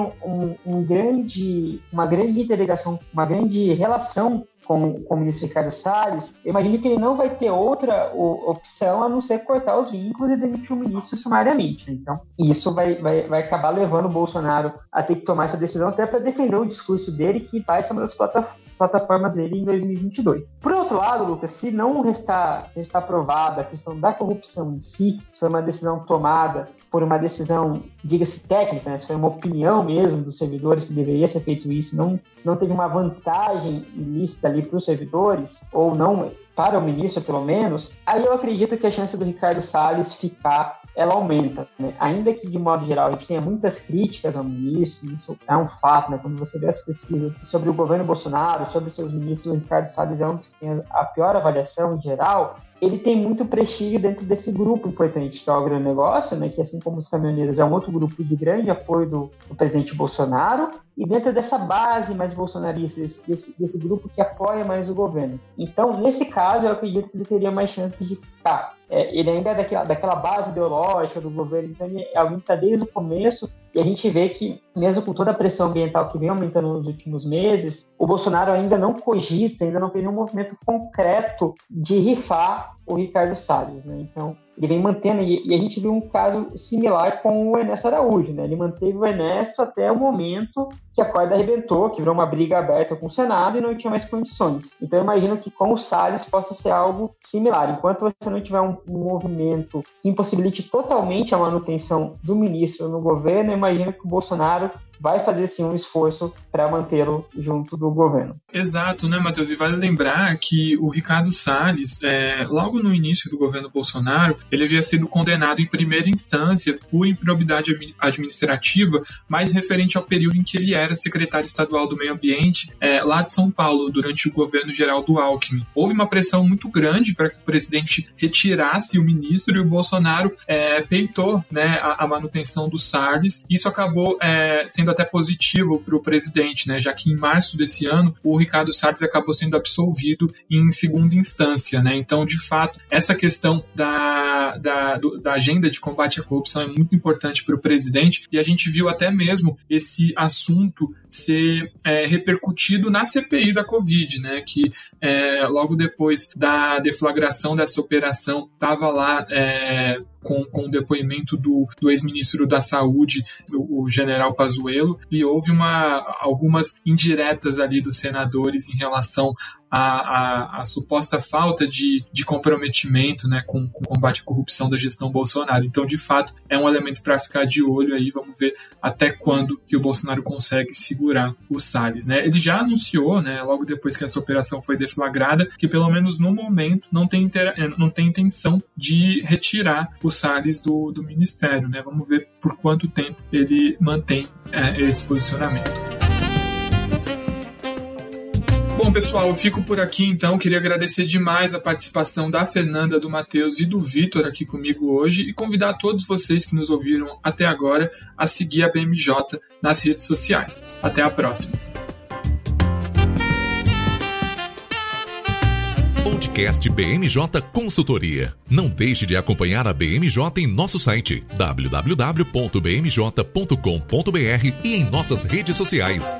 um, um, um grande, uma grande interligação, uma grande relação com, com o ministro Ricardo Salles, eu imagino que ele não vai ter outra opção a não ser cortar os vínculos e demitir o ministro sumariamente. Né? Então, isso vai, vai, vai acabar levando o Bolsonaro a ter que tomar essa decisão até para defender o discurso dele, que vai ser uma das plataformas dele em 2022. Por outro lado, Lucas, se não restar aprovada a questão da corrupção em si, se foi uma decisão tomada por uma decisão, diga-se técnica, né? se foi uma opinião mesmo dos servidores que deveria ser feito isso, não, não teve uma vantagem ilícita ali para os servidores, ou não para o ministro, pelo menos, aí eu acredito que a chance do Ricardo Salles ficar ela aumenta. Né? Ainda que, de modo geral, a gente tenha muitas críticas ao ministro, isso é um fato, né? quando você vê as pesquisas sobre o governo Bolsonaro, sobre seus ministros, o Ricardo Salles é um dos que tem a pior avaliação em geral, ele tem muito prestígio dentro desse grupo importante que é o agronegócio, né, que assim como os caminhoneiros é um outro grupo de grande apoio do, do presidente Bolsonaro, e dentro dessa base mais bolsonarista, desse, desse, grupo que apoia mais o governo. Então, nesse caso, eu acredito que ele teria mais chances de ficar. É, ele ainda é daquela, daquela base ideológica do governo, então ele é alguém que está desde o começo e a gente vê que, mesmo com toda a pressão ambiental que vem aumentando nos últimos meses, o Bolsonaro ainda não cogita, ainda não fez nenhum movimento concreto de rifar o Ricardo Salles, né? Então, ele vem mantendo, e, a gente viu um caso similar com o Ernesto Araújo, né? Ele manteve o Ernesto até o momento que a corda arrebentou, que virou uma briga aberta com o Senado e não tinha mais condições. Então, eu imagino que com o Salles possa ser algo similar. Enquanto você não tiver um, um movimento que impossibilite totalmente a manutenção do ministro no governo, eu imagino que o Bolsonaro vai fazer sim um esforço para mantê-lo junto do governo. Exato, né, Matheus? E vale lembrar que o Ricardo Salles, é, logo no início do governo Bolsonaro, ele havia sido condenado em primeira instância por improbidade administrativa, mais referente ao período em que ele era secretário estadual do Meio Ambiente é, lá de São Paulo, durante o governo geral do Alckmin. Houve uma pressão muito grande para que o presidente retirasse o ministro e o Bolsonaro é, peitou né, a, a, manutenção do Salles. Isso acabou é, sendo sendo até positivo para o presidente, né? Já que em março desse ano o Ricardo Salles acabou sendo absolvido em segunda instância, né? Então, de fato, essa questão da, da, do, da agenda de combate à corrupção é muito importante para o presidente e a gente viu até mesmo esse assunto ser é, repercutido na CPI da Covid, né? Que é, logo depois da deflagração dessa operação estava lá é, com, com o depoimento do, do ex-ministro da Saúde, o, o general Pazuello, e houve uma, algumas indiretas ali dos senadores em relação a, a, a, suposta falta de, de comprometimento né, com, com o combate à corrupção da gestão Bolsonaro. Então, de fato, é um elemento para ficar de olho aí. Vamos ver até quando que o Bolsonaro consegue segurar o Salles. Né? Ele já anunciou, né, logo depois que essa operação foi deflagrada, que pelo menos no momento não tem, eh, não tem intenção de retirar o Salles do, do ministério. Né? Vamos ver por quanto tempo ele mantém é, esse posicionamento. Bom, pessoal, eu fico por aqui então. Queria agradecer demais a participação da Fernanda, do Matheus e do Vitor aqui comigo hoje e convidar todos vocês que nos ouviram até agora a seguir a BMJ nas redes sociais. Até a próxima. Podcast BMJ Consultoria. Não deixe de acompanhar a BMJ em nosso site www.bmj.com.br e em nossas redes sociais.